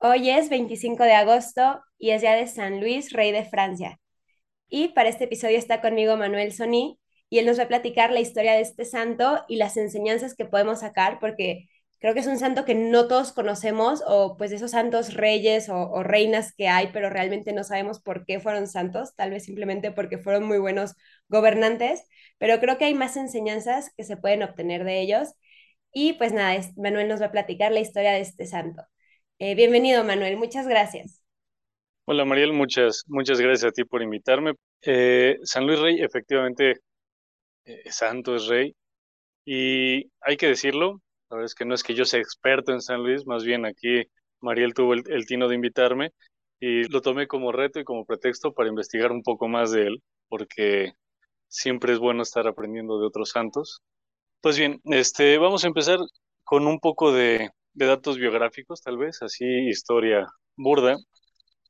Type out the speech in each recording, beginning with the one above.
Hoy es 25 de agosto y es día de San Luis, rey de Francia. Y para este episodio está conmigo Manuel Soní y él nos va a platicar la historia de este santo y las enseñanzas que podemos sacar, porque creo que es un santo que no todos conocemos, o pues de esos santos reyes o, o reinas que hay, pero realmente no sabemos por qué fueron santos, tal vez simplemente porque fueron muy buenos gobernantes, pero creo que hay más enseñanzas que se pueden obtener de ellos. Y pues nada, Manuel nos va a platicar la historia de este santo. Eh, bienvenido, Manuel. Muchas gracias. Hola Mariel, muchas, muchas gracias a ti por invitarme. Eh, San Luis Rey, efectivamente, eh, santo, es rey, y hay que decirlo, la verdad es que no es que yo sea experto en San Luis, más bien aquí Mariel tuvo el, el tino de invitarme y lo tomé como reto y como pretexto para investigar un poco más de él, porque siempre es bueno estar aprendiendo de otros santos. Pues bien, este, vamos a empezar con un poco de, de datos biográficos, tal vez, así historia burda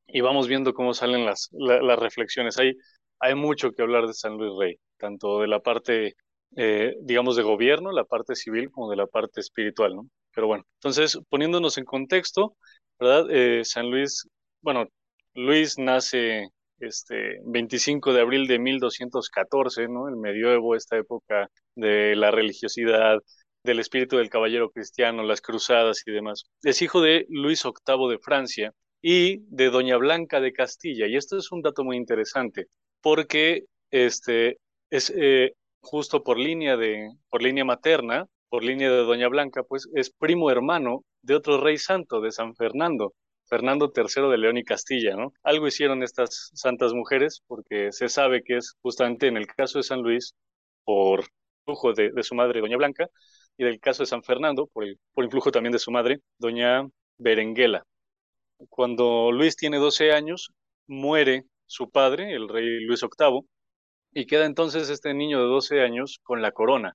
y vamos viendo cómo salen las, la- las reflexiones. Hay, hay mucho que hablar de San Luis Rey, tanto de la parte, eh, digamos, de gobierno, la parte civil, como de la parte espiritual, ¿no? Pero bueno, entonces, poniéndonos en contexto, ¿verdad? Eh, San Luis, bueno, Luis nace este 25 de abril de 1214, ¿no? El medioevo, esta época de la religiosidad, del espíritu del caballero cristiano, las cruzadas y demás. Es hijo de Luis VIII de Francia y de Doña Blanca de Castilla. Y esto es un dato muy interesante, porque este es eh, justo por línea de, por línea materna, por línea de Doña Blanca, pues es primo hermano de otro rey santo, de San Fernando, Fernando III de León y Castilla, ¿no? Algo hicieron estas santas mujeres, porque se sabe que es justamente en el caso de San Luis, por influjo de, de su madre, Doña Blanca, y del caso de San Fernando, por, el, por influjo también de su madre, Doña Berenguela. Cuando Luis tiene 12 años, muere su padre, el rey Luis VIII, y queda entonces este niño de 12 años con la corona.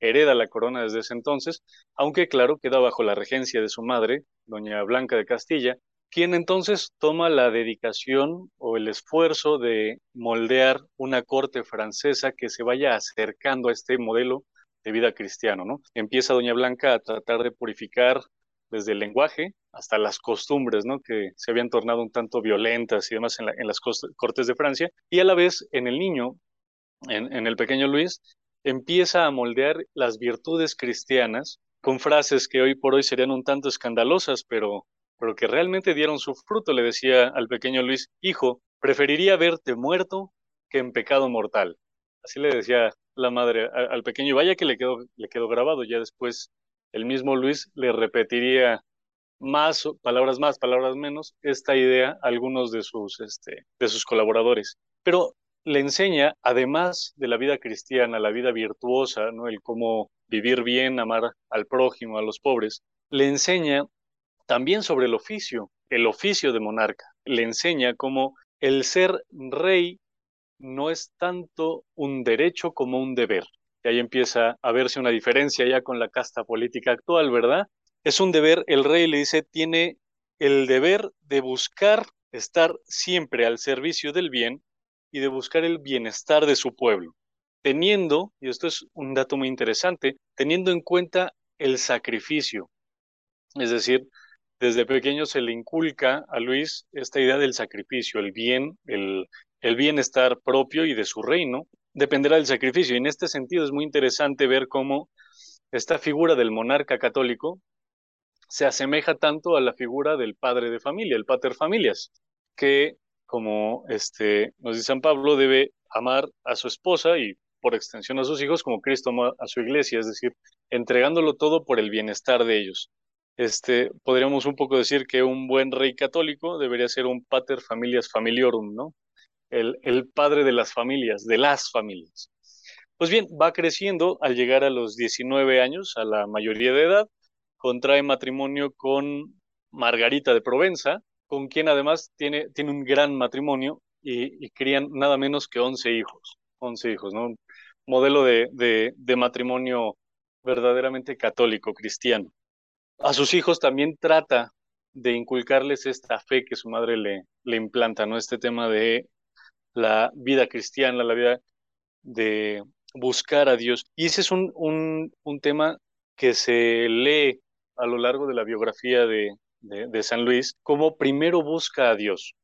Hereda la corona desde ese entonces, aunque claro, queda bajo la regencia de su madre, doña Blanca de Castilla, quien entonces toma la dedicación o el esfuerzo de moldear una corte francesa que se vaya acercando a este modelo de vida cristiano, ¿no? Empieza doña Blanca a tratar de purificar desde el lenguaje hasta las costumbres, ¿no? Que se habían tornado un tanto violentas y demás en, la, en las cortes de Francia, y a la vez en el niño, en, en el pequeño Luis, empieza a moldear las virtudes cristianas con frases que hoy por hoy serían un tanto escandalosas, pero, pero que realmente dieron su fruto. Le decía al pequeño Luis, hijo, preferiría verte muerto que en pecado mortal. Así le decía la madre al, pequeño, y vaya que le quedó, le quedó grabado. Ya después el mismo Luis le repetiría más, palabras más, palabras menos, esta idea a algunos de sus, este, de sus colaboradores. Pero le enseña, además de la vida cristiana, la vida virtuosa, ¿no? el cómo vivir bien, amar al prójimo, a los pobres, le enseña también sobre el oficio, el oficio de monarca. Le enseña cómo el ser rey no es tanto un derecho como un deber. Y ahí empieza a verse una diferencia ya con la casta política actual, ¿verdad? Es un deber, el rey le dice, tiene el deber de buscar estar siempre al servicio del bien y de buscar el bienestar de su pueblo, teniendo, y esto es un dato muy interesante, teniendo en cuenta el sacrificio. Es decir, desde pequeño se le inculca a Luis esta idea del sacrificio, el bien, el, el bienestar propio y de su reino, dependerá del sacrificio. Y en este sentido es muy interesante ver cómo esta figura del monarca católico se asemeja tanto a la figura del padre de familia, el pater familias, que como este, nos dice San Pablo, debe amar a su esposa y por extensión a sus hijos como Cristo ama a su iglesia, es decir, entregándolo todo por el bienestar de ellos. Este, podríamos un poco decir que un buen rey católico debería ser un pater familias familiorum, ¿no? El, padre de las familias, de las familias. Pues bien, va creciendo al llegar a los 19 años, a la mayoría de edad, contrae matrimonio con Margarita de Provenza, con quien además tiene, tiene un gran matrimonio y, y crían nada menos que 11 hijos, 11 hijos, ¿no? Modelo de, de, de matrimonio verdaderamente católico, cristiano. A sus hijos también trata de inculcarles esta fe que su madre le, le implanta, ¿no? Este tema de la vida cristiana, la vida de buscar a Dios. Y ese es un, un, un tema que se lee a lo largo de la biografía de, de, San Luis, cómo primero busca a Dios.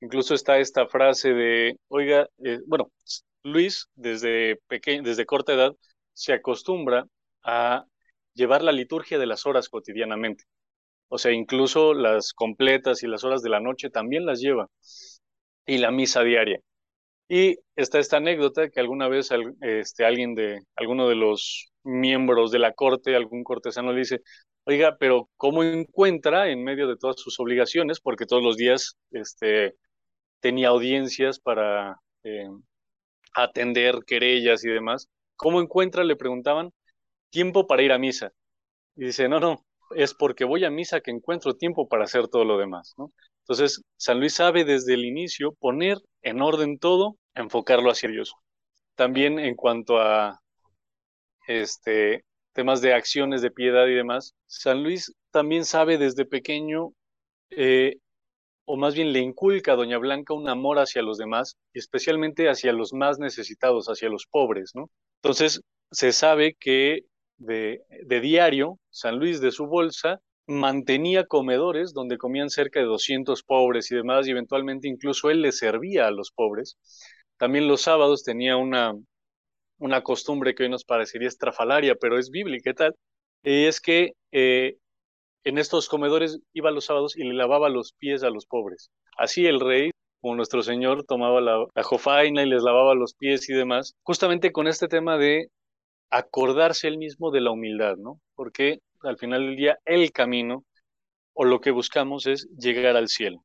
Incluso está esta frase de, oiga, eh, bueno, Luis desde, desde corta edad se acostumbra a llevar la liturgia de las horas cotidianamente. O sea, incluso las completas y las horas de la noche también las lleva. Y la misa diaria. Y está esta anécdota que alguna vez este, alguien de, alguno de los miembros de la corte, algún cortesano le dice, oiga, pero ¿cómo encuentra en medio de todas sus obligaciones? Porque todos los días este, tenía audiencias para eh, atender querellas y demás. ¿Cómo encuentra, le preguntaban, tiempo para ir a misa? Y dice, no, no, es porque voy a misa que encuentro tiempo para hacer todo lo demás. Entonces, San Luis sabe desde el inicio poner en orden todo, enfocarlo hacia Dios. También en cuanto a este, temas de acciones de piedad y demás, San Luis también sabe desde pequeño, eh, o más bien le inculca a Doña Blanca un amor hacia los demás, y especialmente hacia los más necesitados, hacia los pobres. Entonces, se sabe que de, de diario, San Luis de su bolsa mantenía comedores donde comían cerca de 200 pobres y demás, y eventualmente incluso él les servía a los pobres. También los sábados tenía una, una costumbre que hoy nos parecería estrafalaria, pero es bíblica y tal, y es que eh, en estos comedores iba los sábados y le lavaba los pies a los pobres. Así el rey, como nuestro Señor, tomaba la, la jofaina y les lavaba los pies y demás, justamente con este tema de acordarse él mismo de la humildad, ¿no? Porque al final del día el camino o lo que buscamos es llegar al cielo.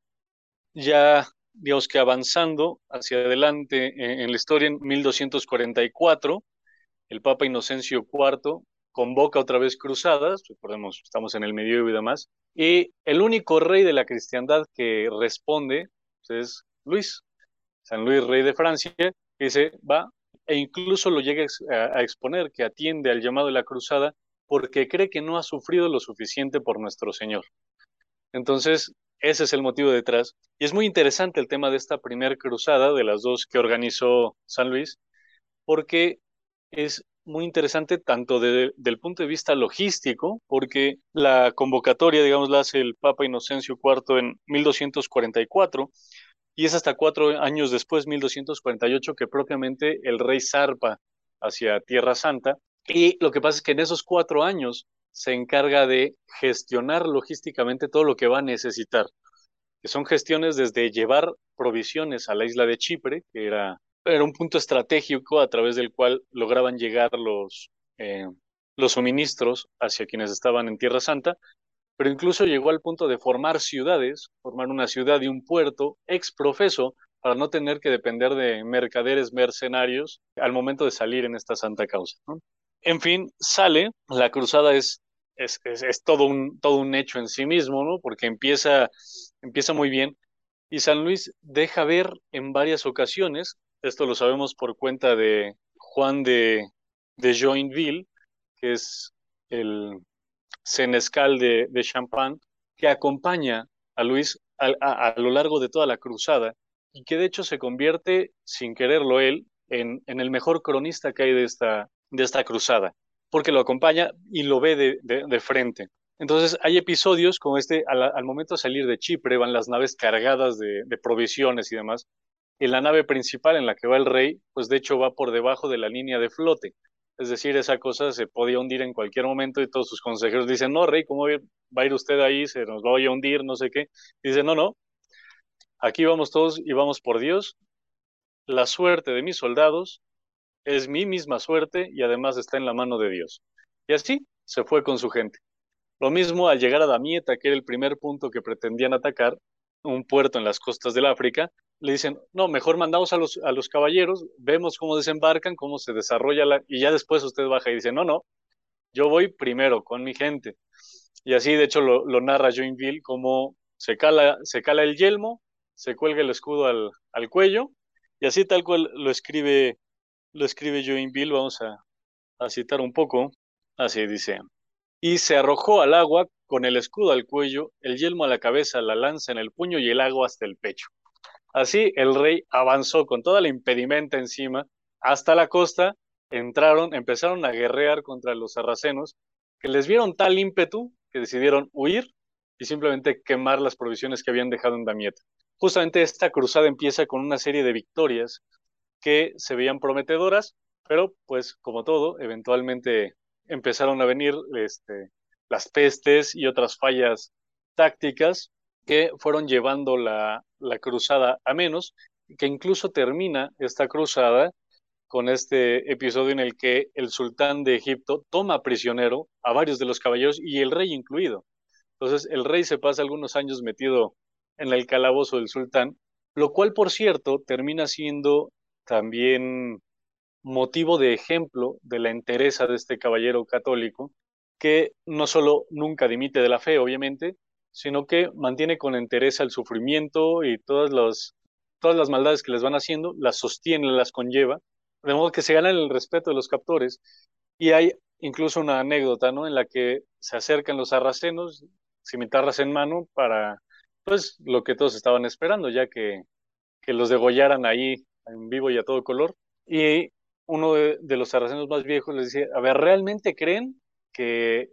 Ya, digamos que avanzando hacia adelante en, la historia, en 1244, el Papa Inocencio IV convoca otra vez cruzadas, recordemos, estamos en el medievo y demás, y el único rey de la cristiandad que responde pues, es Luis, San Luis, rey de Francia, que dice, va, e incluso lo llega a exponer, que atiende al llamado de la cruzada porque cree que no ha sufrido lo suficiente por nuestro Señor. Entonces, ese es el motivo detrás. Y es muy interesante el tema de esta primera cruzada, de las dos que organizó San Luis, porque es muy interesante tanto desde el punto de vista logístico, porque la convocatoria, digamos, la hace el Papa Inocencio IV en 1244, y es hasta cuatro años después, 1248, que propiamente el rey zarpa hacia Tierra Santa, y lo que pasa es que en esos cuatro años se encarga de gestionar logísticamente todo lo que va a necesitar, que son gestiones desde llevar provisiones a la isla de Chipre, que era, un punto estratégico a través del cual lograban llegar los, eh, los suministros hacia quienes estaban en Tierra Santa, pero incluso llegó al punto de formar ciudades, formar una ciudad y un puerto ex profeso para no tener que depender de mercaderes mercenarios al momento de salir en esta santa causa. En fin, sale, la cruzada es, es, es, todo, un, todo un hecho en sí mismo, ¿no? Porque empieza, empieza muy bien y San Luis deja ver en varias ocasiones, esto lo sabemos por cuenta de Juan de, de Joinville, que es el senescal de, de Champagne, que acompaña a Luis a, a, lo largo de toda la cruzada y que de hecho se convierte, sin quererlo él, en, en el mejor cronista que hay de esta, de esta cruzada, porque lo acompaña y lo ve de, frente. Entonces hay episodios como este, al, momento de salir de Chipre van las naves cargadas de, provisiones y demás, y la nave principal en la que va el rey, pues de hecho va por debajo de la línea de flote. Es decir, esa cosa se podía hundir en cualquier momento y todos sus consejeros dicen, no, rey, ¿cómo va a ir usted ahí? Se nos va a hundir, no sé qué. dice, no, no, aquí vamos todos y vamos por Dios. La suerte de mis soldados es mi misma suerte y además está en la mano de Dios. Y así se fue con su gente. Lo mismo al llegar a Damieta, que era el primer punto que pretendían atacar, un puerto en las costas del África, le dicen, no, mejor mandamos a los, a los caballeros, vemos cómo desembarcan, cómo se desarrolla la... y ya después usted baja y dice, no, no, yo voy primero con mi gente. Y así, de hecho, lo, lo narra Joinville, como se cala, se cala el yelmo, se cuelga el escudo al, al cuello, y así tal cual lo escribe lo escribe Joinville, vamos a, citar un poco. Así dice. Y se arrojó al agua con el escudo al cuello, el yelmo a la cabeza, la lanza en el puño y el agua hasta el pecho. Así el rey avanzó con toda la impedimenta encima hasta la costa, entraron, empezaron a guerrear contra los sarracenos, que les vieron tal ímpetu que decidieron huir y simplemente quemar las provisiones que habían dejado en Damieta. Justamente esta cruzada empieza con una serie de victorias que se veían prometedoras, pero pues como todo, eventualmente empezaron a venir este, las pestes y otras fallas tácticas que fueron llevando la, la cruzada a menos, que incluso termina esta cruzada con este episodio en el que el sultán de Egipto toma prisionero a varios de los caballeros y el rey incluido. Entonces el rey se pasa algunos años metido en el calabozo del sultán, lo cual por cierto termina siendo también motivo de ejemplo de la entereza de este caballero católico, que no solo nunca dimite de la fe, obviamente, sino que mantiene con entereza el sufrimiento y todas las, todas las maldades que les van haciendo, las sostiene, las conlleva, de modo que se gana el respeto de los captores. Y hay incluso una anécdota, ¿no? En la que se acercan los sarracenos, cimitarras en mano, para, pues, lo que todos estaban esperando, ya que, que los degollaran ahí en vivo y a todo color. Y uno de, los sarracenos más viejos les decía, a ver, ¿realmente creen que,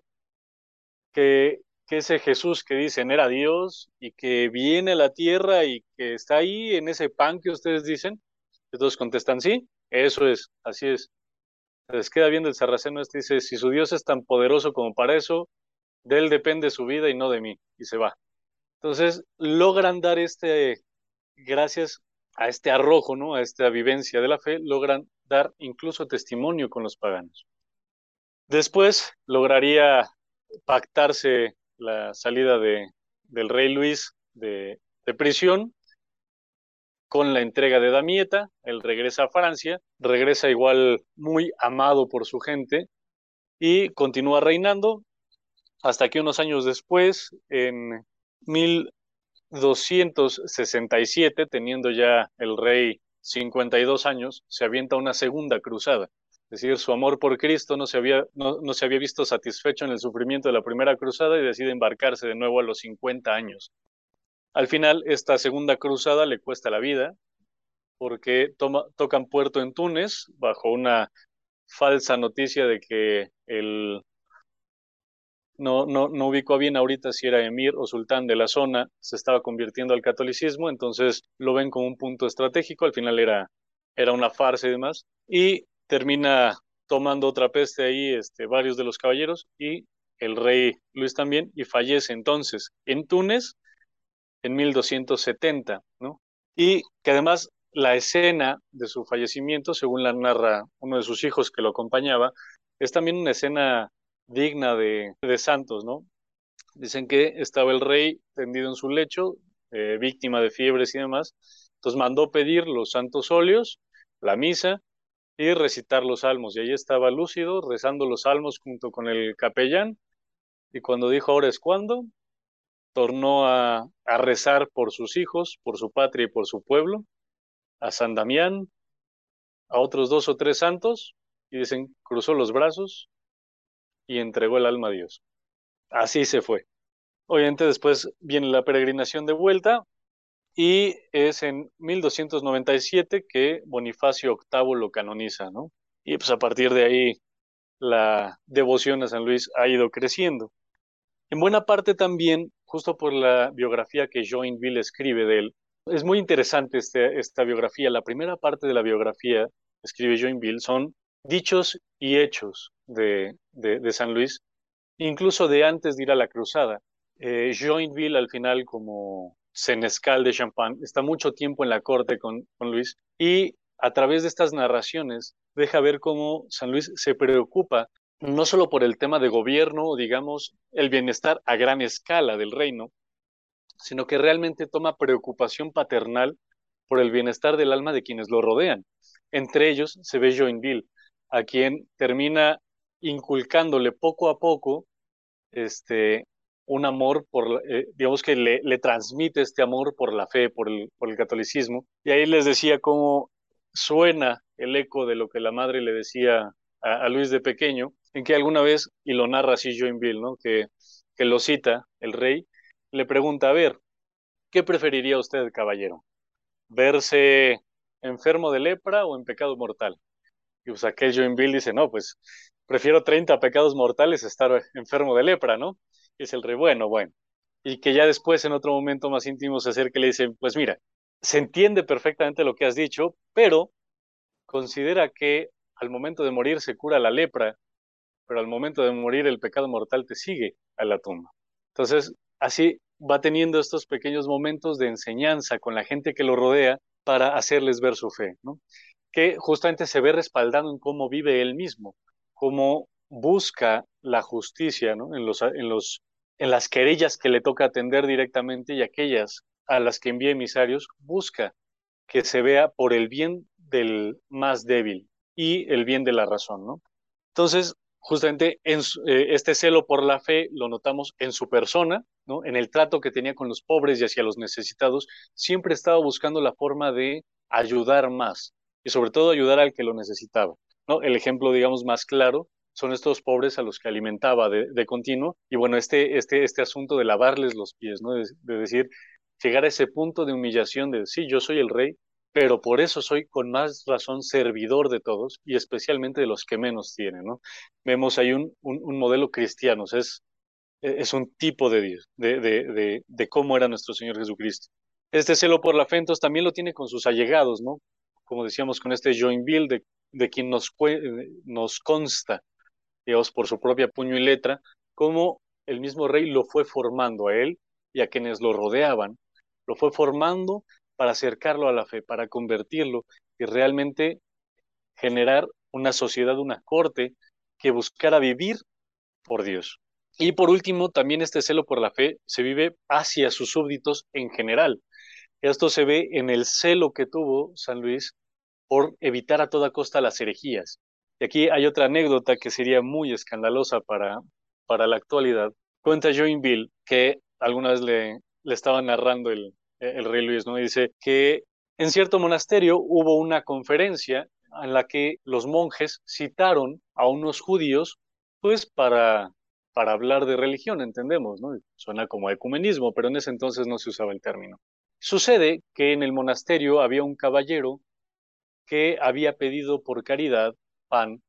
que, que ese Jesús que dicen era Dios y que viene a la tierra y que está ahí en ese pan que ustedes dicen? Entonces contestan, sí, eso es, así es. Les queda viendo el sarraceno este, dice, si su Dios es tan poderoso como para eso, de él depende su vida y no de mí, y se va. Entonces, logran dar este, gracias a este arrojo, ¿no? A esta vivencia de la fe, logran dar incluso testimonio con los paganos. Después lograría pactarse la salida de, del rey Luis de, de prisión con la entrega de Damieta, él regresa a Francia, regresa igual muy amado por su gente y continúa reinando hasta que unos años después, en 1267, teniendo ya el rey 52 años, se avienta una segunda cruzada. Es decir, su amor por Cristo no se, había, no, no se había visto satisfecho en el sufrimiento de la primera cruzada y decide embarcarse de nuevo a los 50 años. Al final, esta segunda cruzada le cuesta la vida porque tocan puerto en Túnez bajo una falsa noticia de que el no, no, no ubicó bien ahorita si era emir o sultán de la zona, se estaba convirtiendo al catolicismo, entonces lo ven como un punto estratégico, al final era, era una farsa y demás, y termina tomando otra peste ahí este, varios de los caballeros y el rey Luis también, y fallece entonces en Túnez en 1270, ¿no? Y que además la escena de su fallecimiento, según la narra uno de sus hijos que lo acompañaba, es también una escena digna de, de santos, ¿no? Dicen que estaba el rey tendido en su lecho, eh, víctima de fiebres y demás, entonces mandó pedir los santos óleos, la misa y recitar los salmos, y ahí estaba lúcido rezando los salmos junto con el capellán, y cuando dijo ahora es cuando, tornó a, a rezar por sus hijos, por su patria y por su pueblo, a San Damián, a otros dos o tres santos, y dicen, cruzó los brazos y entregó el alma a Dios. Así se fue. Obviamente después viene la peregrinación de vuelta y es en 1297 que Bonifacio VIII lo canoniza, ¿no? Y pues a partir de ahí la devoción a San Luis ha ido creciendo. En buena parte también, justo por la biografía que Joinville escribe de él, es muy interesante este, esta biografía. La primera parte de la biografía, escribe Joinville, son dichos y hechos de, de, San Luis, incluso de antes de ir a la cruzada. Eh, Joinville, al final, como senescal de Champagne, está mucho tiempo en la corte con, con Luis y a través de estas narraciones deja ver cómo San Luis se preocupa no solo por el tema de gobierno digamos el bienestar a gran escala del reino, sino que realmente toma preocupación paternal por el bienestar del alma de quienes lo rodean. Entre ellos se ve Joinville, a quien termina inculcándole poco a poco este, un amor por, eh, digamos que le, le, transmite este amor por la fe, por el, por el catolicismo. Y ahí les decía cómo suena el eco de lo que la madre le decía a, Luis de pequeño, en que alguna vez, y lo narra así Joinville, ¿no? que, que lo cita el rey, le pregunta, a ver, ¿qué preferiría usted, caballero? ¿Verse enfermo de lepra o en pecado mortal? Y pues aquel Joinville dice, no, pues prefiero 30 pecados mortales estar enfermo de lepra, ¿no? Es el rey, bueno, bueno. y que ya después en otro momento más íntimo se acerca y le dice, pues mira, se entiende perfectamente lo que has dicho, pero considera que al momento de morir se cura la lepra, pero al momento de morir el pecado mortal te sigue a la tumba. Entonces, así va teniendo estos pequeños momentos de enseñanza con la gente que lo rodea para hacerles ver su fe, ¿no? que justamente se ve respaldado en cómo vive él mismo, cómo busca la justicia ¿no? en, los, en, los, en las querellas que le toca atender directamente y aquellas a las que envía emisarios, busca que se vea por el bien del más débil y el bien de la razón. ¿no? Entonces, justamente en eh, este celo por la fe lo notamos en su persona, ¿no? en el trato que tenía con los pobres y hacia los necesitados, siempre estaba buscando la forma de ayudar más y sobre todo ayudar al que lo necesitaba. ¿No? El ejemplo, digamos, más claro son estos pobres a los que alimentaba de, continuo y bueno, este, este, este asunto de lavarles los pies, ¿no? de, de decir, llegar a ese punto de humillación de, sí, yo soy el rey, pero por eso soy con más razón servidor de todos y especialmente de los que menos tienen, ¿no? Vemos ahí un, un, modelo cristiano, es, es un tipo de Dios, de, de, de, cómo era nuestro Señor Jesucristo. Este celo por la fe, también lo tiene con sus allegados, ¿no? Como decíamos, con este Joinville, de, de quien nos, nos consta, Dios, por su propia puño y letra, cómo el mismo rey lo fue formando a él y a quienes lo rodeaban, lo fue formando para acercarlo a la fe, para convertirlo y realmente generar una sociedad, una corte que buscara vivir por Dios. Y por último, también este celo por la fe se vive hacia sus súbditos en general. Esto se ve en el celo que tuvo San Luis por evitar a toda costa las herejías. Y aquí hay otra anécdota que sería muy escandalosa para, para la actualidad. Cuenta Joinville que alguna vez le, le estaba narrando el, el rey Luis, ¿no? dice que en cierto monasterio hubo una conferencia en la que los monjes citaron a unos judíos, pues para, para hablar de religión, entendemos, ¿no? Suena como ecumenismo, pero en ese entonces no se usaba el término. Sucede que en el monasterio había un caballero que había pedido por caridad pan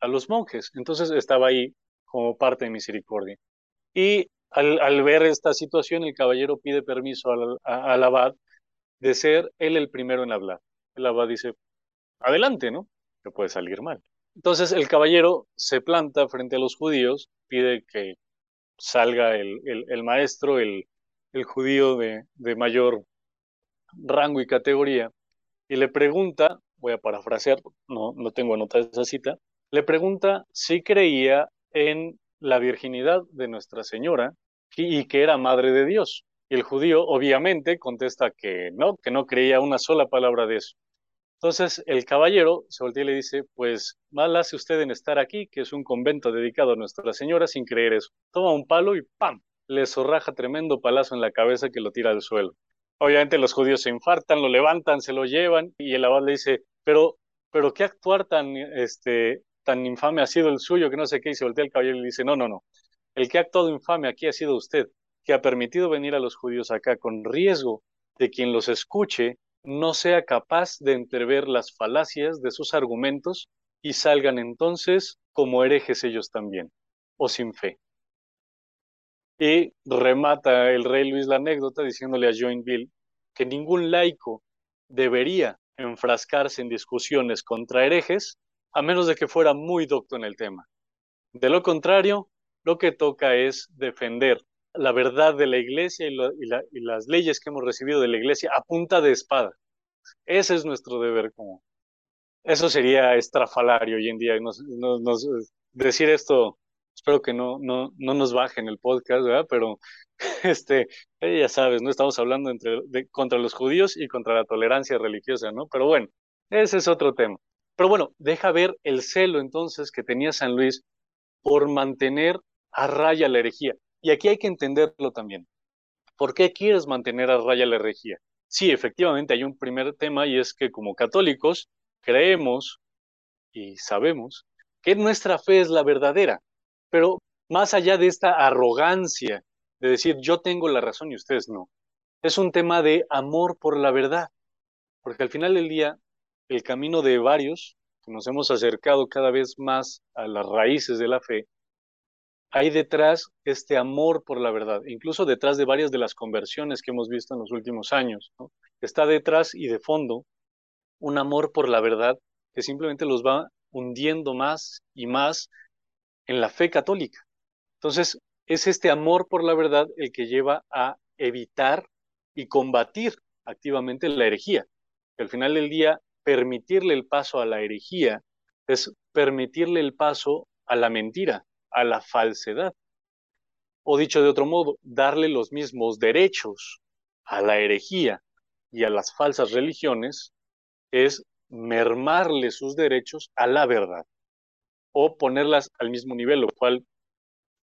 a los monjes, entonces estaba ahí como parte de misericordia. Y al, ver esta situación, el caballero pide permiso al, abad de ser él el primero en hablar. El abad dice, adelante, ¿no? Que puede salir mal. Entonces el caballero se planta frente a los judíos, pide que salga el, el, maestro, el, el judío de, de, mayor rango y categoría, y le pregunta, voy a parafrasear, no, no tengo anotada esa cita, le pregunta si creía en la virginidad de Nuestra Señora y que era madre de Dios. Y el judío obviamente contesta que no, que no creía una sola palabra de eso. Entonces el caballero se voltea y le dice, pues mal hace usted en estar aquí, que es un convento dedicado a Nuestra Señora, sin creer eso. Toma un palo y ¡pam! Le zorraja tremendo palazo en la cabeza que lo tira al suelo. Obviamente los judíos se infartan, lo levantan, se lo llevan y el abad le dice, pero, pero qué actuar tan, este, tan infame ha sido el suyo que no sé qué, y se voltea el caballero y le dice, no, no, no, el que ha actuado infame aquí ha sido usted, que ha permitido venir a los judíos acá con riesgo de quien los escuche no sea capaz de entrever las falacias de sus argumentos y salgan entonces como herejes ellos también, o sin fe. Y remata el rey Luis la anécdota diciéndole a Joinville que ningún laico debería enfrascarse en discusiones contra herejes a menos de que fuera muy docto en el tema. De lo contrario, lo que toca es defender la verdad de la iglesia y, las leyes que hemos recibido de la iglesia a punta de espada. Ese es nuestro deber como. Eso sería estrafalario hoy en día. decir esto, espero que no, no, no nos bajen el podcast, ¿verdad? Pero este, eh, ya sabes, no estamos hablando entre, contra los judíos y contra la tolerancia religiosa, ¿no? Pero bueno, ese es otro tema. Pero bueno, deja ver el celo entonces que tenía San Luis por mantener a raya la herejía. Y aquí hay que entenderlo también. ¿Por qué quieres mantener a raya la herejía? Sí, efectivamente hay un primer tema y es que como católicos creemos y sabemos que nuestra fe es la verdadera, pero más allá de esta arrogancia de decir yo tengo la razón y ustedes no, es un tema de amor por la verdad, porque al final del día el camino de varios que nos hemos acercado cada vez más a las raíces de la fe hay detrás este amor por la verdad, incluso detrás de varias de las conversiones que hemos visto en los últimos años. Está detrás y de fondo un amor por la verdad que simplemente los va hundiendo más y más en la fe católica. Entonces, es este amor por la verdad el que lleva a evitar y combatir activamente la herejía. al final del día, permitirle el paso a la herejía es permitirle el paso a la mentira, a la falsedad. O dicho de otro modo, darle los mismos derechos a la herejía y a las falsas religiones es mermarle sus derechos a la verdad o ponerlas al mismo nivel, lo cual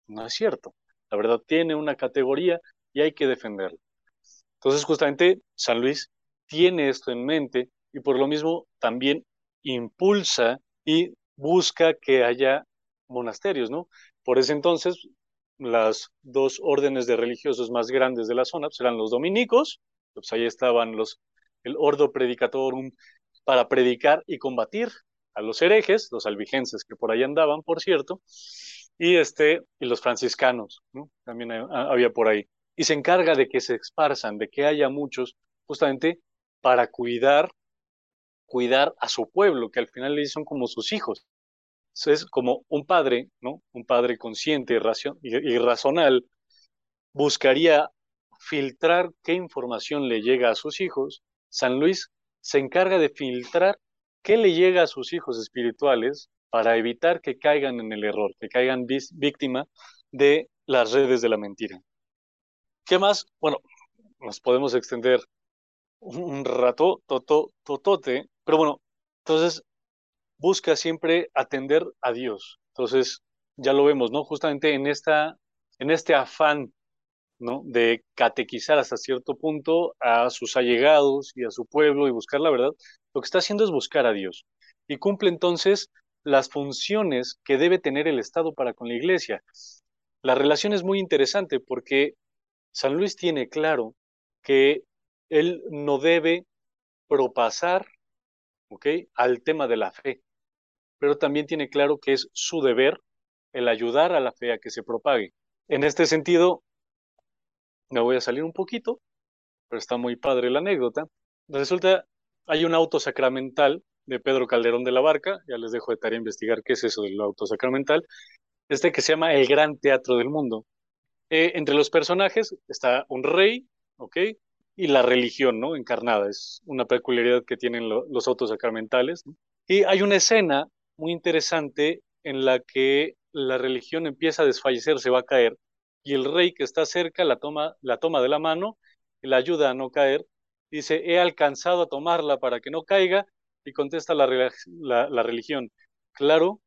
no es cierto. La verdad tiene una categoría y hay que defenderla. Entonces, justamente San Luis tiene esto en mente y por lo mismo también impulsa y busca que haya monasterios, ¿no? Por ese entonces, las dos órdenes de religiosos más grandes de la zona pues, eran los dominicos, pues ahí estaban los, el Ordo Predicatorum para predicar y combatir a los herejes, los albigenses que por ahí andaban, por cierto, y, este, y los franciscanos, ¿no? También había por ahí. Y se encarga de que se esparzan, de que haya muchos, justamente para cuidar, cuidar a su pueblo, que al final le son como sus hijos. Es como un padre, ¿no? Un padre consciente y, y razonal buscaría filtrar qué información le llega a sus hijos. San Luis se encarga de filtrar qué le llega a sus hijos espirituales para evitar que caigan en el error, que caigan víctima de las redes de la mentira. ¿Qué más? Bueno, nos podemos extender un rato, toto, totote, pero bueno, entonces busca siempre atender a Dios. Entonces, ya lo vemos, ¿no? Justamente en, esta, en este afán ¿no? de catequizar hasta cierto punto a sus allegados y a su pueblo y buscar la verdad, lo que está haciendo es buscar a Dios. Y cumple entonces las funciones que debe tener el Estado para con la Iglesia. La relación es muy interesante porque San Luis tiene claro que él no debe propasar al tema de la fe, pero también tiene claro que es su deber el ayudar a la fe a que se propague. En este sentido, me voy a salir un poquito, pero está muy padre la anécdota. Resulta, hay un auto sacramental de Pedro Calderón de la Barca, ya les dejo de tarea investigar qué es eso del auto sacramental, este que se llama El Gran Teatro del Mundo. Eh, entre los personajes está un rey, ¿ok? Y la religión, ¿no? Encarnada, es una peculiaridad que tienen los autos sacramentales. Y hay una escena muy interesante en la que la religión empieza a desfallecer, se va a caer, y el rey que está cerca la toma, la toma de la mano la ayuda a no caer. Dice, he alcanzado a tomarla para que no caiga y contesta la, religión. Claro,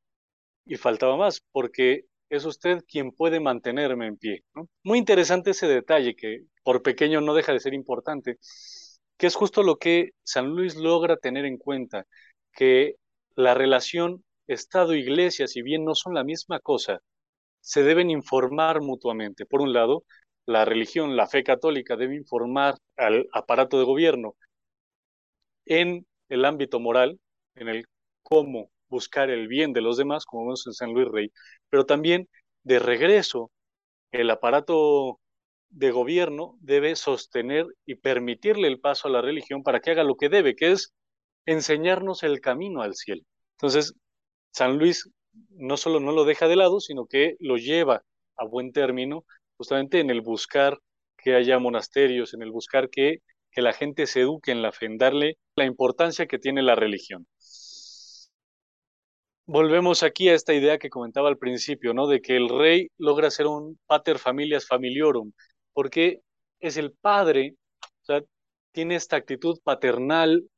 y faltaba más, porque es usted quien puede mantenerme en pie. Muy interesante ese detalle que por pequeño no deja de ser importante, que es justo lo que San Luis logra tener en cuenta, que la relación Estado-Iglesia, si bien no son la misma cosa, se deben informar mutuamente. Por un lado, la religión, la fe católica debe informar al aparato de gobierno en el ámbito moral, en el cómo buscar el bien de los demás, como vemos en San Luis Rey, pero también de regreso, el aparato de gobierno debe sostener y permitirle el paso a la religión para que haga lo que debe, que es enseñarnos el camino al cielo. Entonces, San Luis no solo no lo deja de lado, sino que lo lleva a buen término, justamente en el buscar que haya monasterios, en el buscar que, que la gente se eduque en la fe, en darle la importancia que tiene la religión. Volvemos aquí a esta idea que comentaba al principio, ¿no? De que el rey logra ser un pater familias familiorum, porque es el padre, o sea, tiene esta actitud paternal,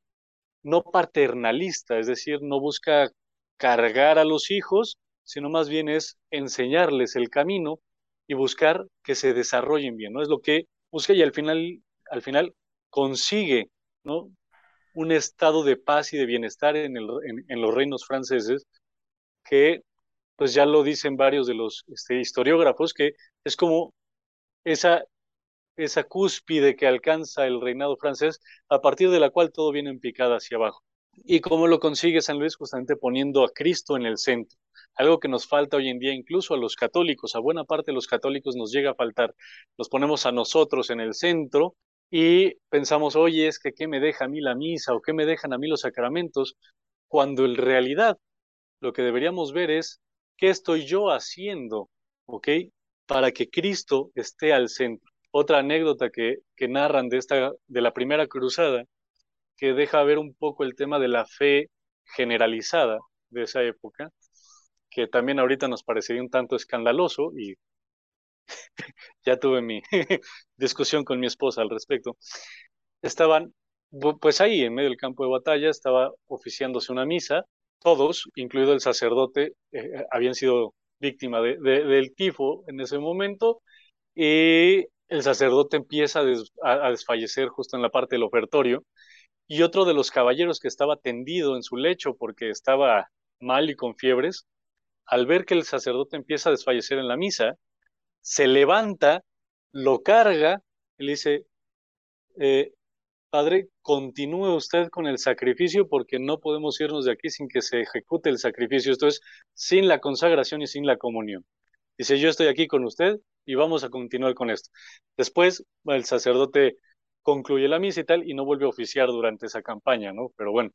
no paternalista, es decir, no busca cargar a los hijos, sino más bien es enseñarles el camino y buscar que se desarrollen bien, ¿no? Es lo que busca y al final, al final consigue, ¿no? Un estado de paz y de bienestar en, los reinos franceses que, pues ya lo dicen varios de los este, historiógrafos, que es como esa, esa cúspide que alcanza el reinado francés, a partir de la cual todo viene en picada hacia abajo. ¿Y cómo lo consigue San Luis? Justamente poniendo a Cristo en el centro, algo que nos falta hoy en día incluso a los católicos, a buena parte de los católicos nos llega a faltar. Nos ponemos a nosotros en el centro y pensamos, oye, es que qué me deja a mí la misa o qué me dejan a mí los sacramentos, cuando en realidad lo que deberíamos ver es qué estoy yo haciendo, ¿ok? Para que Cristo esté al centro. Otra anécdota que, que narran de, esta, de la primera cruzada, que deja ver un poco el tema de la fe generalizada de esa época, que también ahorita nos parecería un tanto escandaloso y ya tuve mi discusión con mi esposa al respecto. Estaban, pues ahí en medio del campo de batalla, estaba oficiándose una misa, todos, incluido el sacerdote, eh, habían sido víctima de, del tifo en ese momento y el sacerdote empieza a, desfallecer justo en la parte del ofertorio y otro de los caballeros que estaba tendido en su lecho porque estaba mal y con fiebres, al ver que el sacerdote empieza a desfallecer en la misa, se levanta, lo carga y le dice, eh, Padre, continúe usted con el sacrificio porque no podemos irnos de aquí sin que se ejecute el sacrificio, esto es, sin la consagración y sin la comunión. Dice, yo estoy aquí con usted y vamos a continuar con esto. Después, el sacerdote concluye la misa y tal y no vuelve a oficiar durante esa campaña, ¿no? Pero bueno,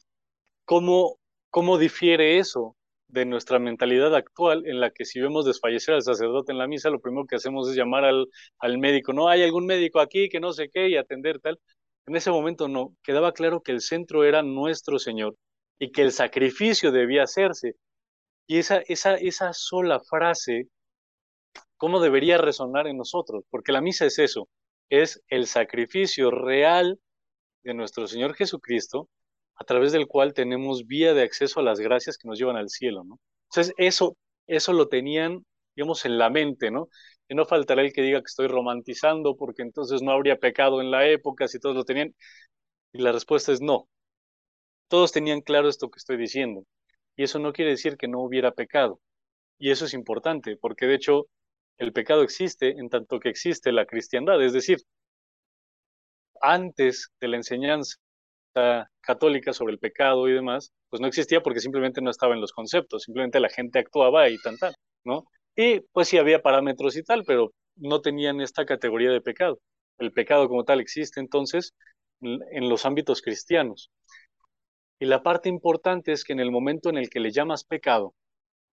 ¿cómo, cómo difiere eso de nuestra mentalidad actual en la que si vemos desfallecer al sacerdote en la misa, lo primero que hacemos es llamar al, al médico, no hay algún médico aquí que no sé qué y atender tal. En ese momento no, quedaba claro que el centro era nuestro Señor y que el sacrificio debía hacerse. Y esa, esa, esa sola frase, ¿cómo debería resonar en nosotros? Porque la misa es eso, es el sacrificio real de nuestro Señor Jesucristo, a través del cual tenemos vía de acceso a las gracias que nos llevan al cielo, ¿no? Entonces, eso, eso lo tenían, digamos, en la mente, ¿no? Y no faltará el que diga que estoy romantizando porque entonces no habría pecado en la época si todos lo tenían. Y la respuesta es no. Todos tenían claro esto que estoy diciendo. Y eso no quiere decir que no hubiera pecado. Y eso es importante, porque de hecho el pecado existe en tanto que existe la cristiandad. Es decir, antes de la enseñanza católica sobre el pecado y demás, pues no existía porque simplemente no estaba en los conceptos, simplemente la gente actuaba y tan tal, ¿no? Y pues sí había parámetros y tal, pero no tenían esta categoría de pecado. El pecado como tal existe entonces en los ámbitos cristianos. Y la parte importante es que en el momento en el que le llamas pecado,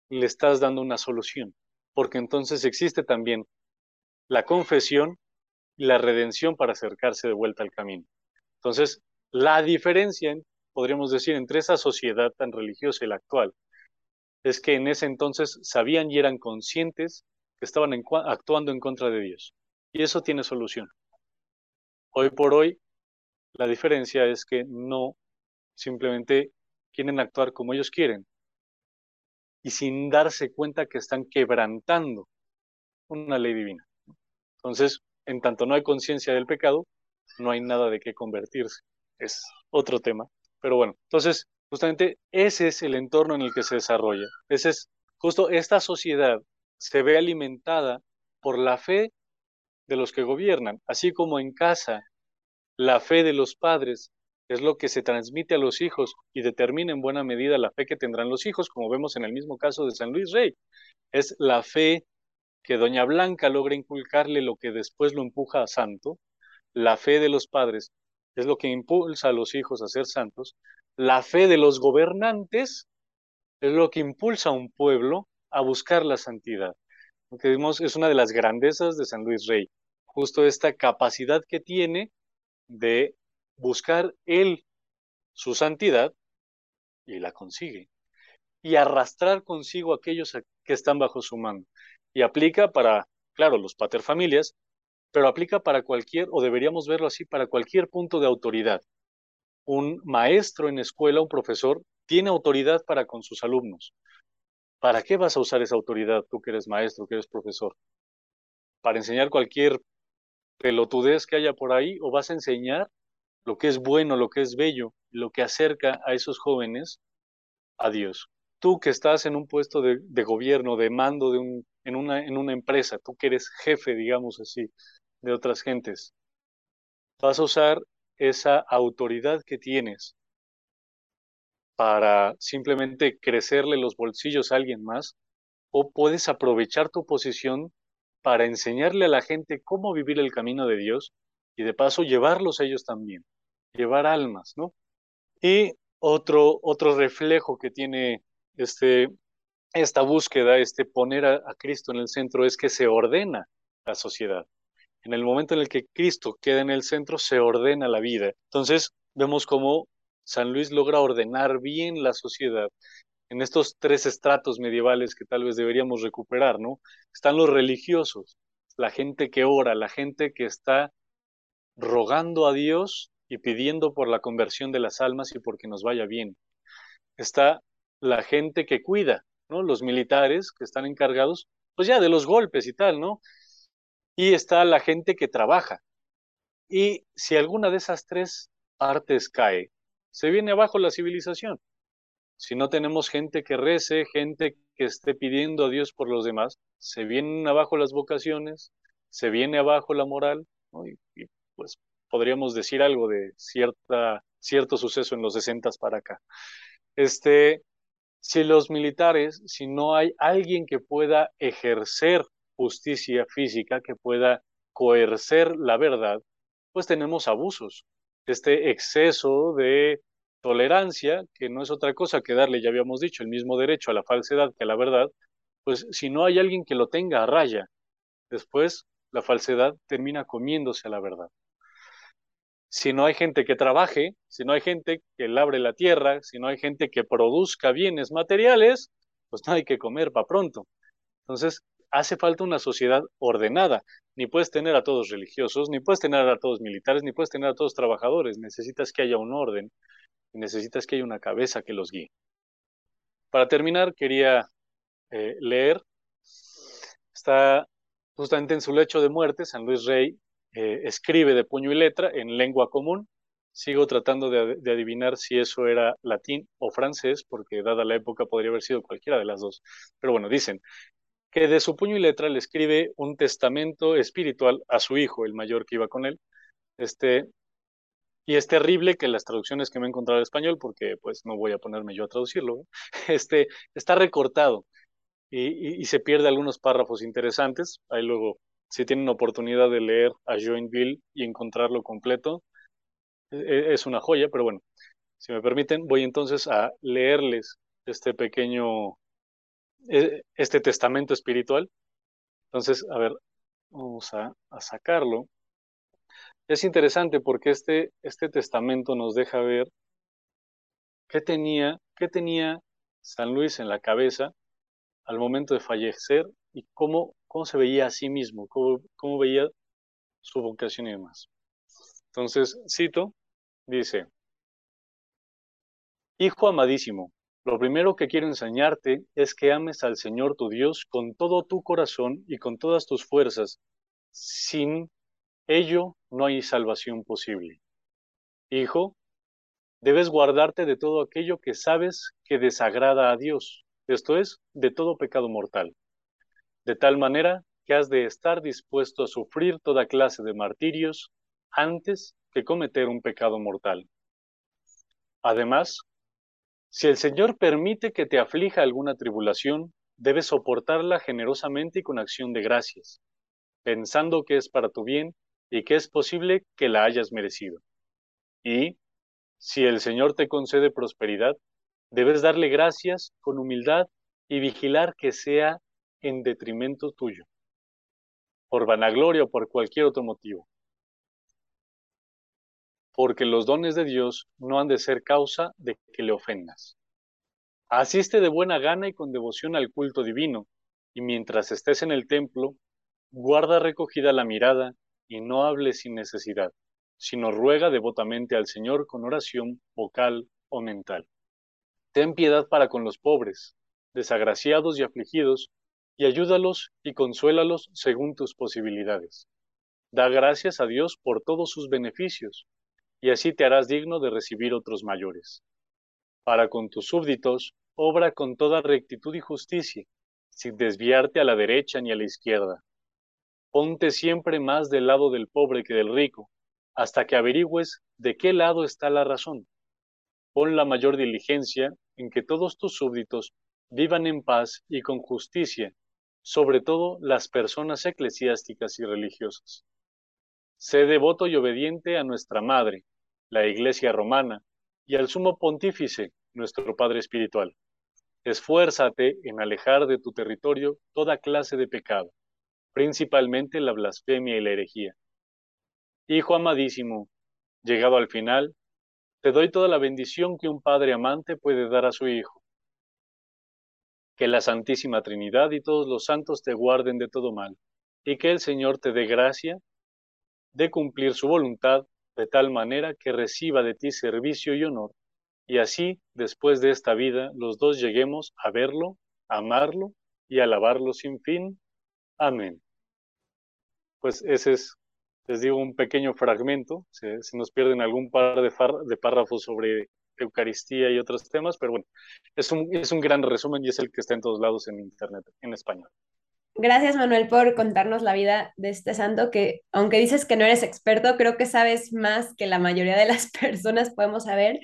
le estás dando una solución, porque entonces existe también la confesión y la redención para acercarse de vuelta al camino. Entonces, la diferencia, podríamos decir, entre esa sociedad tan religiosa y la actual, es que en ese entonces sabían y eran conscientes que estaban actuando en contra de Dios. Y eso tiene solución. Hoy por hoy, la diferencia es que no simplemente quieren actuar como ellos quieren y sin darse cuenta que están quebrantando una ley divina. Entonces, en tanto no hay conciencia del pecado, no hay nada de qué convertirse es otro tema. Pero bueno, entonces, justamente ese es el entorno en el que se desarrolla. Ese es justo esta sociedad se ve alimentada por la fe de los que gobiernan, así como en casa la fe de los padres es lo que se transmite a los hijos y determina en buena medida la fe que tendrán los hijos, como vemos en el mismo caso de San Luis Rey. Es la fe que Doña Blanca logra inculcarle lo que después lo empuja a santo, la fe de los padres es lo que impulsa a los hijos a ser santos. La fe de los gobernantes es lo que impulsa a un pueblo a buscar la santidad. Lo que vimos es una de las grandezas de San Luis Rey, justo esta capacidad que tiene de buscar él su santidad y la consigue, y arrastrar consigo a aquellos que están bajo su mando. Y aplica para, claro, los paterfamilias, pero aplica para cualquier, o deberíamos verlo así, para cualquier punto de autoridad. Un maestro en escuela, un profesor, tiene autoridad para con sus alumnos. ¿Para qué vas a usar esa autoridad tú que eres maestro, que eres profesor? ¿Para enseñar cualquier pelotudez que haya por ahí o vas a enseñar lo que es bueno, lo que es bello, lo que acerca a esos jóvenes a Dios? Tú que estás en un puesto de, gobierno, de mando de un, en, una, en una empresa, tú que eres jefe, digamos así, de otras gentes. Vas a usar esa autoridad que tienes para simplemente crecerle los bolsillos a alguien más o puedes aprovechar tu posición para enseñarle a la gente cómo vivir el camino de Dios y de paso llevarlos ellos también, llevar almas, ¿no? Y otro, otro reflejo que tiene este, esta búsqueda, este poner a Cristo en el centro, es que se ordena la sociedad. En el momento en el que Cristo queda en el centro, se ordena la vida. Entonces, vemos cómo San Luis logra ordenar bien la sociedad en estos tres estratos medievales que tal vez deberíamos recuperar, ¿no? Están los religiosos, la gente que ora, la gente que está rogando a Dios y pidiendo por la conversión de las almas y porque nos vaya bien. Está la gente que cuida, ¿no? Los militares que están encargados, pues ya de los golpes y tal, ¿no? Y está la gente que trabaja. Y si alguna de esas tres partes cae, se viene abajo la civilización. Si no tenemos gente que rece, gente que esté pidiendo a Dios por los demás, se vienen abajo las vocaciones, se viene abajo la moral, y, y, pues podríamos decir algo de cierta, cierto suceso en los 60 para acá. Este, si los militares, si no hay alguien que pueda ejercer justicia física, que pueda coercer la verdad, pues tenemos abusos. Este exceso de tolerancia, que no es otra cosa que darle, ya habíamos dicho, el mismo derecho a la falsedad que a la verdad, pues si no hay alguien que lo tenga a raya, después la falsedad termina comiéndose a la verdad si no hay gente que trabaje, si no hay gente que labre la tierra, si no hay gente que produzca bienes materiales, pues no hay que comer para pronto. Entonces, hace falta una sociedad ordenada. Ni puedes tener a todos religiosos, ni puedes tener a todos militares, ni puedes tener a todos trabajadores. Necesitas que haya un orden necesitas que haya una cabeza que los guíe. Para terminar, quería eh, leer. Está justamente en su lecho de muerte, San Luis Rey eh, escribe de puño y letra en lengua común. Sigo tratando de, de, adivinar si eso era latín o francés, porque dada la época podría haber sido cualquiera de las dos. Pero bueno, dicen que de su puño y letra le escribe un testamento espiritual a su hijo, el mayor que iba con él. Este, y es terrible que las traducciones que me he encontrado en español, porque pues no voy a ponerme yo a traducirlo, este, está recortado y, y, y se pierde algunos párrafos interesantes. Ahí luego si tienen oportunidad de leer a Joinville y encontrarlo completo, e, e, es una joya, pero bueno, si me permiten, voy entonces a leerles este pequeño, este testamento espiritual. Entonces, a ver, vamos a, a sacarlo. Es interesante porque este, este testamento nos deja ver qué tenía, qué tenía San Luis en la cabeza al momento de fallecer y cómo cómo se veía a sí mismo, cómo, cómo veía su vocación y demás. Entonces, cito, dice, Hijo amadísimo, lo primero que quiero enseñarte es que ames al Señor tu Dios con todo tu corazón y con todas tus fuerzas. Sin ello no hay salvación posible. Hijo, debes guardarte de todo aquello que sabes que desagrada a Dios, esto es, de todo pecado mortal de tal manera que has de estar dispuesto a sufrir toda clase de martirios antes que cometer un pecado mortal. Además, si el Señor permite que te aflija alguna tribulación, debes soportarla generosamente y con acción de gracias, pensando que es para tu bien y que es posible que la hayas merecido. Y, si el Señor te concede prosperidad, debes darle gracias con humildad y vigilar que sea en detrimento tuyo, por vanagloria o por cualquier otro motivo. Porque los dones de Dios no han de ser causa de que le ofendas. Asiste de buena gana y con devoción al culto divino, y mientras estés en el templo, guarda recogida la mirada y no hables sin necesidad, sino ruega devotamente al Señor con oración vocal o mental. Ten piedad para con los pobres, desagraciados y afligidos, y ayúdalos y consuélalos según tus posibilidades. Da gracias a Dios por todos sus beneficios, y así te harás digno de recibir otros mayores. Para con tus súbditos, obra con toda rectitud y justicia, sin desviarte a la derecha ni a la izquierda. Ponte siempre más del lado del pobre que del rico, hasta que averigües de qué lado está la razón. Pon la mayor diligencia en que todos tus súbditos vivan en paz y con justicia, sobre todo las personas eclesiásticas y religiosas. Sé devoto y obediente a nuestra Madre, la Iglesia Romana, y al Sumo Pontífice, nuestro Padre Espiritual. Esfuérzate en alejar de tu territorio toda clase de pecado, principalmente la blasfemia y la herejía. Hijo amadísimo, llegado al final, te doy toda la bendición que un padre amante puede dar a su hijo. Que la Santísima Trinidad y todos los santos te guarden de todo mal, y que el Señor te dé gracia de cumplir su voluntad de tal manera que reciba de ti servicio y honor, y así, después de esta vida, los dos lleguemos a verlo, amarlo y alabarlo sin fin. Amén. Pues ese es, les digo, un pequeño fragmento, se, nos pierden algún par de, de párrafos sobre Eucaristía y otros temas, pero bueno, es un, es un gran resumen y es el que está en todos lados en Internet, en español. Gracias, Manuel, por contarnos la vida de este santo que, aunque dices que no eres experto, creo que sabes más que la mayoría de las personas podemos saber,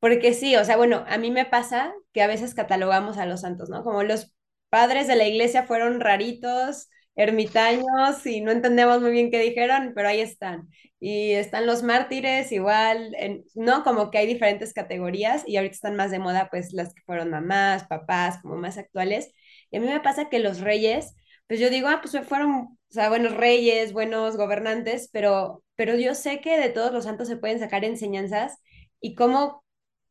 porque sí, o sea, bueno, a mí me pasa que a veces catalogamos a los santos, ¿no? Como los padres de la iglesia fueron raritos, ermitaños y no entendemos muy bien qué dijeron, pero ahí están. Y están los mártires igual, ¿no? Como que hay diferentes categorías y ahorita están más de moda pues las que fueron mamás, papás, como más actuales. Y a mí me pasa que los reyes pues yo digo, ah, pues fueron, o sea, buenos reyes, buenos gobernantes, pero, pero yo sé que de todos los santos se pueden sacar enseñanzas y cómo,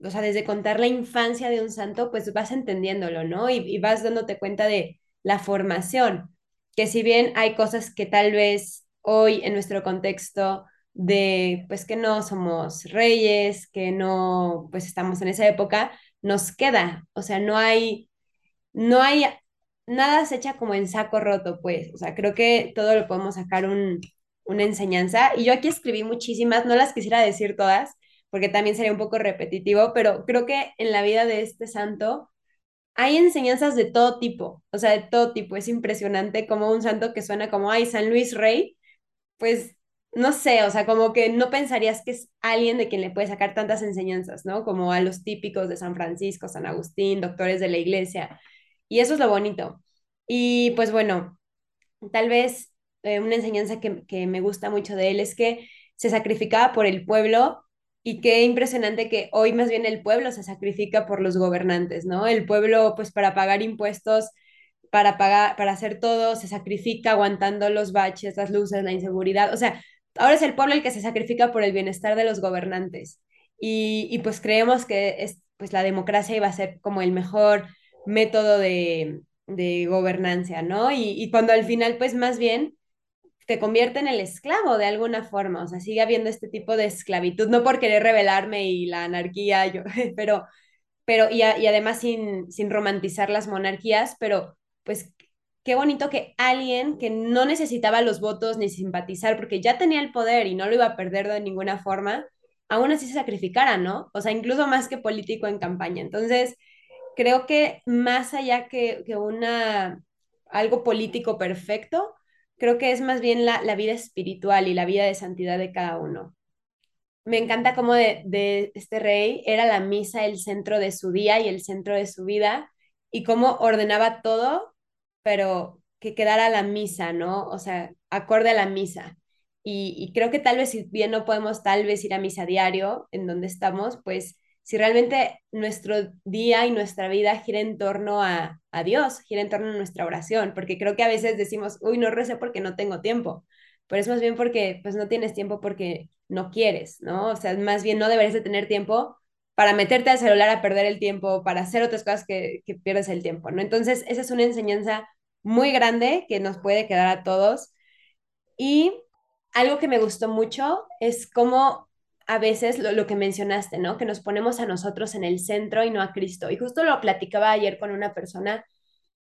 o sea, desde contar la infancia de un santo, pues vas entendiéndolo, ¿no? Y, y vas dándote cuenta de la formación, que si bien hay cosas que tal vez hoy en nuestro contexto de, pues que no somos reyes, que no, pues estamos en esa época, nos queda, o sea, no hay, no hay nada se echa como en saco roto, pues, o sea, creo que todo lo podemos sacar una enseñanza. Y yo aquí escribí muchísimas, no las quisiera decir todas, porque también sería un poco repetitivo, pero creo que en la vida de este santo hay enseñanzas de todo tipo, o sea, de todo tipo. Es impresionante como un santo que suena como, ay, San Luis Rey, pues no sé, o sea, como que no pensarías que es alguien de quien le puede sacar tantas enseñanzas, ¿no? Como a los típicos de San Francisco, San Agustín, doctores de la iglesia. Y eso es lo bonito. Y pues bueno, tal vez eh, una enseñanza que, me gusta mucho de él es que se sacrificaba por el pueblo y qué impresionante que hoy más bien el pueblo se sacrifica por los gobernantes, ¿no? El pueblo pues para pagar impuestos, para pagar, para hacer todo, se sacrifica aguantando los baches, las luces, la inseguridad, o sea, ahora es el pueblo el que se sacrifica por el bienestar de los gobernantes. Y, y pues creemos que es, pues la democracia iba a ser como el mejor método de, de gobernancia, ¿no? Y, cuando al final, pues más bien te convierte en el esclavo de alguna forma, o sea, sigue habiendo este tipo de esclavitud, no por querer rebelarme y la anarquía, yo, pero, pero y, y además sin, sin romantizar las monarquías, pero pues qué bonito que alguien que no necesitaba los votos ni simpatizar, porque ya tenía el poder y no lo iba a perder de ninguna forma, aún así se sacrificara, ¿no? O sea, incluso más que político en campaña. Entonces, creo que más allá que, una, algo político perfecto, creo que es más bien la, vida espiritual y la vida de santidad de cada uno. Me encanta cómo de, de, este rey era la misa el centro de su día y el centro de su vida y cómo ordenaba todo, pero que quedara la misa, ¿no? O sea, acorde a la misa. Y, y creo que tal vez si bien no podemos tal vez ir a misa diario en donde estamos, pues si realmente nuestro día y nuestra vida gira en torno a, Dios, gira en torno a nuestra oración, porque creo que a veces decimos, uy, no recé porque no tengo tiempo, pero es más bien porque pues no tienes tiempo porque no quieres, ¿no? O sea, más bien no deberías de tener tiempo para meterte al celular a perder el tiempo, para hacer otras cosas que, que pierdes el tiempo, ¿no? Entonces, esa es una enseñanza muy grande que nos puede quedar a todos. Y algo que me gustó mucho es cómo a veces lo, que mencionaste, ¿no? Que nos ponemos a nosotros en el centro y no a Cristo. Y justo lo platicaba ayer con una persona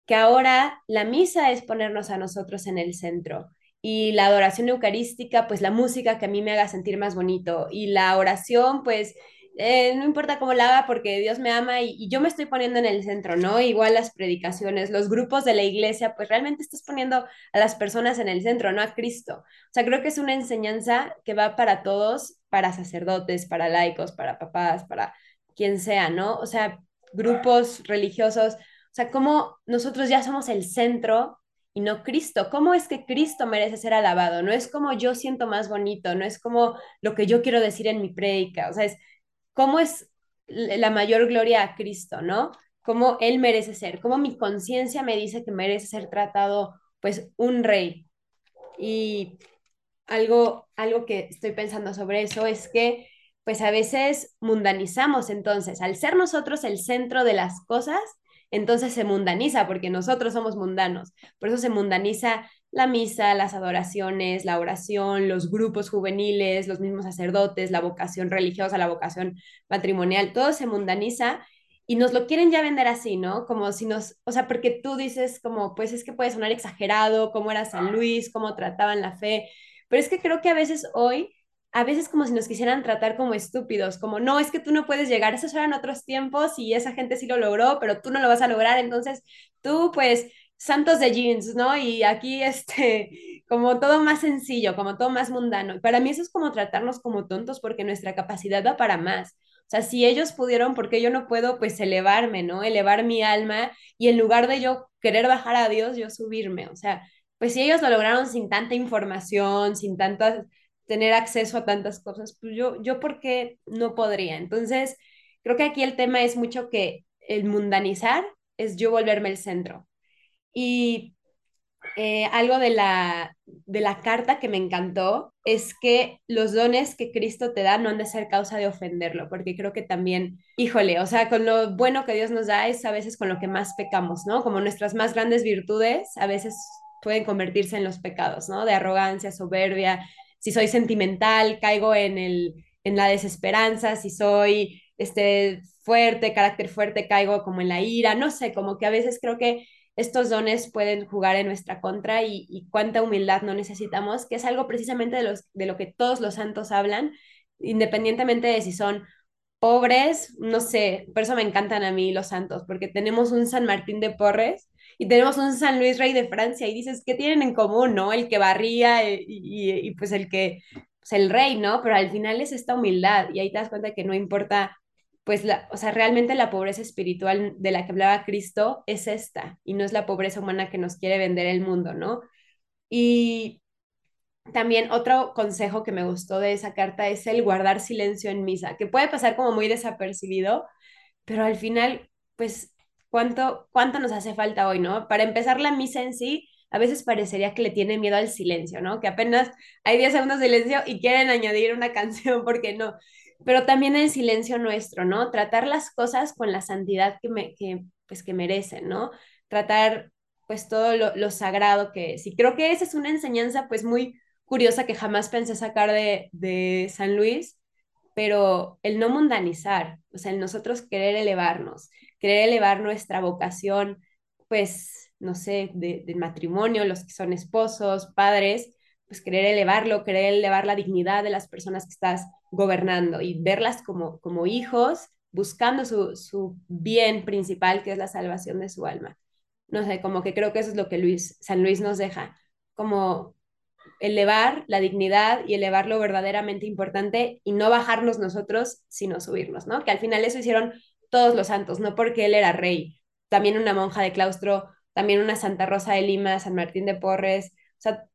que ahora la misa es ponernos a nosotros en el centro. Y la adoración eucarística, pues la música que a mí me haga sentir más bonito. Y la oración, pues eh, no importa cómo la haga porque Dios me ama y, yo me estoy poniendo en el centro, ¿no? Igual las predicaciones, los grupos de la iglesia, pues realmente estás poniendo a las personas en el centro, no a Cristo. O sea, creo que es una enseñanza que va para todos, para sacerdotes, para laicos, para papás, para quien sea, ¿no? O sea, grupos religiosos. O sea, cómo nosotros ya somos el centro y no Cristo. ¿Cómo es que Cristo merece ser alabado? No es como yo siento más bonito, no es como lo que yo quiero decir en mi prédica, o sea, es cómo es la mayor gloria a Cristo, ¿no? Cómo Él merece ser, cómo mi conciencia me dice que merece ser tratado, pues, un rey. Y algo, algo que estoy pensando sobre eso es que, pues, a veces mundanizamos, entonces, al ser nosotros el centro de las cosas, entonces se mundaniza porque nosotros somos mundanos. Por eso se mundaniza la misa, las adoraciones, la oración, los grupos juveniles, los mismos sacerdotes, la vocación religiosa, la vocación matrimonial, todo se mundaniza y nos lo quieren ya vender así, ¿no? Como si nos, o sea, porque tú dices como, pues es que puede sonar exagerado, cómo era San Luis, cómo trataban la fe, pero es que creo que a veces hoy a veces como si nos quisieran tratar como estúpidos, como no, es que tú no puedes llegar, esos eran otros tiempos y esa gente sí lo logró, pero tú no lo vas a lograr, entonces tú pues santos de jeans, ¿no? Y aquí este, como todo más sencillo, como todo más mundano. Para mí eso es como tratarnos como tontos porque nuestra capacidad va para más. O sea, si ellos pudieron, ¿por qué yo no puedo pues elevarme, ¿no? Elevar mi alma y en lugar de yo querer bajar a Dios, yo subirme. O sea, pues si ellos lo lograron sin tanta información, sin tantas tener acceso a tantas cosas, pues yo, yo ¿por qué no podría? Entonces, creo que aquí el tema es mucho que el mundanizar es yo volverme el centro. Y eh, algo de la, de la carta que me encantó es que los dones que Cristo te da no han de ser causa de ofenderlo, porque creo que también, híjole, o sea, con lo bueno que Dios nos da es a veces con lo que más pecamos, ¿no? Como nuestras más grandes virtudes a veces pueden convertirse en los pecados, ¿no? De arrogancia, soberbia, si soy sentimental, caigo en, el, en la desesperanza, si soy este, fuerte, carácter fuerte, caigo como en la ira, no sé, como que a veces creo que estos dones pueden jugar en nuestra contra y, cuánta humildad no necesitamos, que es algo precisamente de, los, de lo que todos los santos hablan, independientemente de si son pobres, no sé, por eso me encantan a mí los santos, porque tenemos un San Martín de Porres y tenemos un San Luis Rey de Francia y dices, ¿qué tienen en común, no? El que barría y, y, pues el que, pues el rey, ¿no? Pero al final es esta humildad y ahí te das cuenta que no importa, pues, la, o sea, realmente la pobreza espiritual de la que hablaba Cristo es esta y no es la pobreza humana que nos quiere vender el mundo, ¿no? Y también otro consejo que me gustó de esa carta es el guardar silencio en misa, que puede pasar como muy desapercibido, pero al final, pues cuánto, cuánto nos hace falta hoy, ¿no? Para empezar la misa en sí, a veces parecería que le tiene miedo al silencio, ¿no? Que apenas hay 10 segundos de silencio y quieren añadir una canción, porque no. Pero también el silencio nuestro, ¿no? Tratar las cosas con la santidad que, me, que, pues, que merecen, ¿no? Tratar pues todo lo, lo, sagrado que es. Y creo que esa es una enseñanza pues muy curiosa que jamás pensé sacar de, de San Luis, pero el no mundanizar, o sea, el nosotros querer elevarnos, querer elevar nuestra vocación, pues, no sé, de, matrimonio, los que son esposos, padres, pues querer elevarlo, querer elevar la dignidad de las personas que estás gobernando y verlas como, como hijos, buscando su, su bien principal, que es la salvación de su alma. No sé, como que creo que eso es lo que Luis, San Luis nos deja, como elevar la dignidad y elevar lo verdaderamente importante y no bajarnos nosotros, sino subirnos, ¿no? Que al final eso hicieron todos los santos, no porque él era rey, también una monja de claustro, también una Santa Rosa de Lima, San Martín de Porres,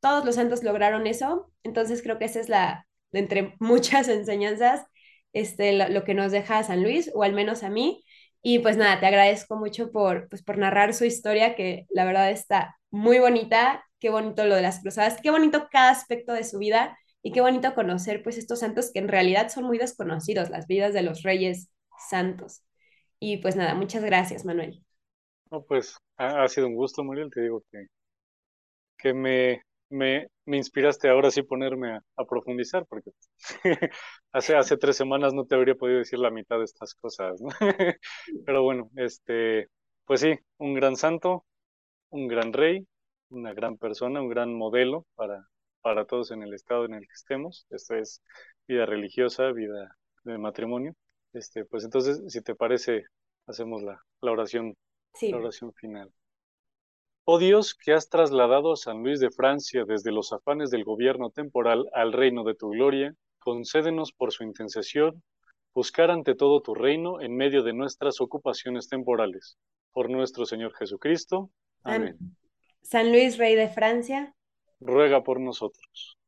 todos los santos lograron eso, entonces creo que esa es la, entre muchas enseñanzas, este, lo, lo que nos deja San Luis, o al menos a mí, y pues nada, te agradezco mucho por, pues, por narrar su historia, que la verdad está muy bonita, qué bonito lo de las cruzadas, qué bonito cada aspecto de su vida y qué bonito conocer pues estos santos que en realidad son muy desconocidos, las vidas de los reyes santos. Y pues nada, muchas gracias, Manuel. No, pues ha, sido un gusto, Mariel. Te digo que, que me, me, me inspiraste ahora sí ponerme a, profundizar, porque hace, hace tres semanas no te habría podido decir la mitad de estas cosas, ¿no? Pero bueno, este, pues sí, un gran santo, un gran rey, una gran persona, un gran modelo para, para todos en el estado en el que estemos. Esto es vida religiosa, vida de matrimonio. Este, pues entonces, si te parece, hacemos la, la oración, la oración final. Oh Dios, que has trasladado a San Luis de Francia desde los afanes del gobierno temporal al reino de tu gloria, concédenos por su intercesión buscar ante todo tu reino en medio de nuestras ocupaciones temporales. Por nuestro Señor Jesucristo. Amén. San Luis, Rey de Francia, ruega por nosotros.